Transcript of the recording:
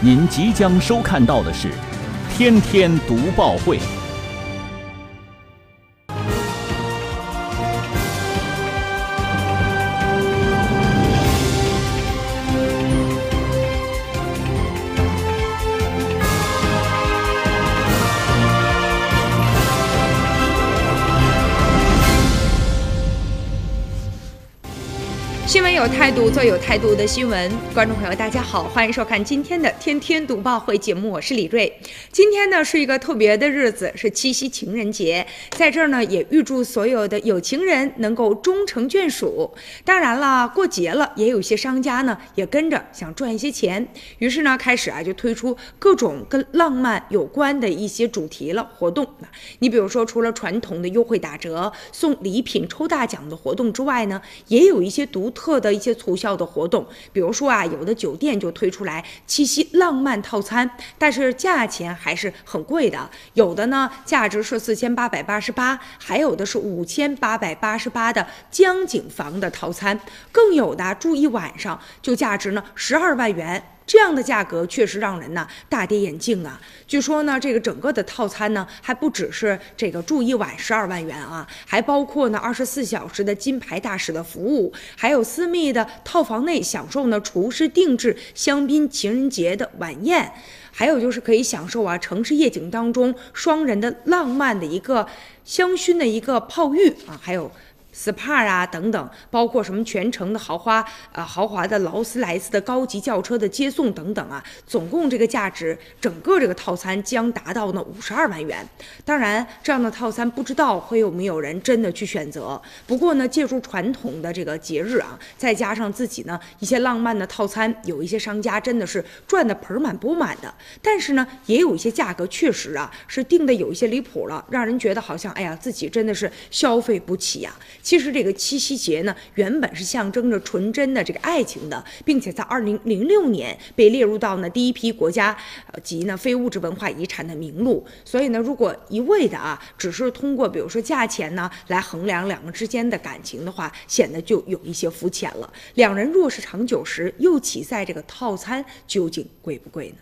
您即将收看到的是《天天读报会》。新闻有态度，做有态度的新闻。观众朋友，大家好，欢迎收看今天的《天天读报会》节目，我是李瑞。今天呢是一个特别的日子，是七夕情人节，在这儿呢也预祝所有的有情人能够终成眷属。当然了，过节了，也有一些商家呢也跟着想赚一些钱，于是呢开始啊就推出各种跟浪漫有关的一些主题了活动。你比如说，除了传统的优惠打折、送礼品、抽大奖的活动之外呢，也有一些独特的一些促销的活动，比如说啊，有的酒店就推出来七夕浪漫套餐，但是价钱还是很贵的。有的呢，价值是四千八百八十八，还有的是五千八百八十八的江景房的套餐，更有的住一晚上就价值呢十二万元。这样的价格确实让人呢大跌眼镜啊！据说呢，这个整个的套餐呢还不只是这个住一晚十二万元啊，还包括呢二十四小时的金牌大使的服务，还有私密的套房内享受呢厨师定制香槟情人节的晚宴，还有就是可以享受啊城市夜景当中双人的浪漫的一个香薰的一个泡浴啊，还有。SPA 啊等等，包括什么全程的豪华啊豪华的劳斯莱斯的高级轿车的接送等等啊，总共这个价值，整个这个套餐将达到呢五十二万元。当然，这样的套餐不知道会有没有人真的去选择。不过呢，借助传统的这个节日啊，再加上自己呢一些浪漫的套餐，有一些商家真的是赚的盆满钵满的。但是呢，也有一些价格确实啊是定的有一些离谱了，让人觉得好像哎呀自己真的是消费不起呀。其实这个七夕节呢，原本是象征着纯真的这个爱情的，并且在二零零六年被列入到呢第一批国家级呢非物质文化遗产的名录。所以呢，如果一味的啊，只是通过比如说价钱呢来衡量两个之间的感情的话，显得就有一些肤浅了。两人若是长久时，又岂在这个套餐究竟贵不贵呢？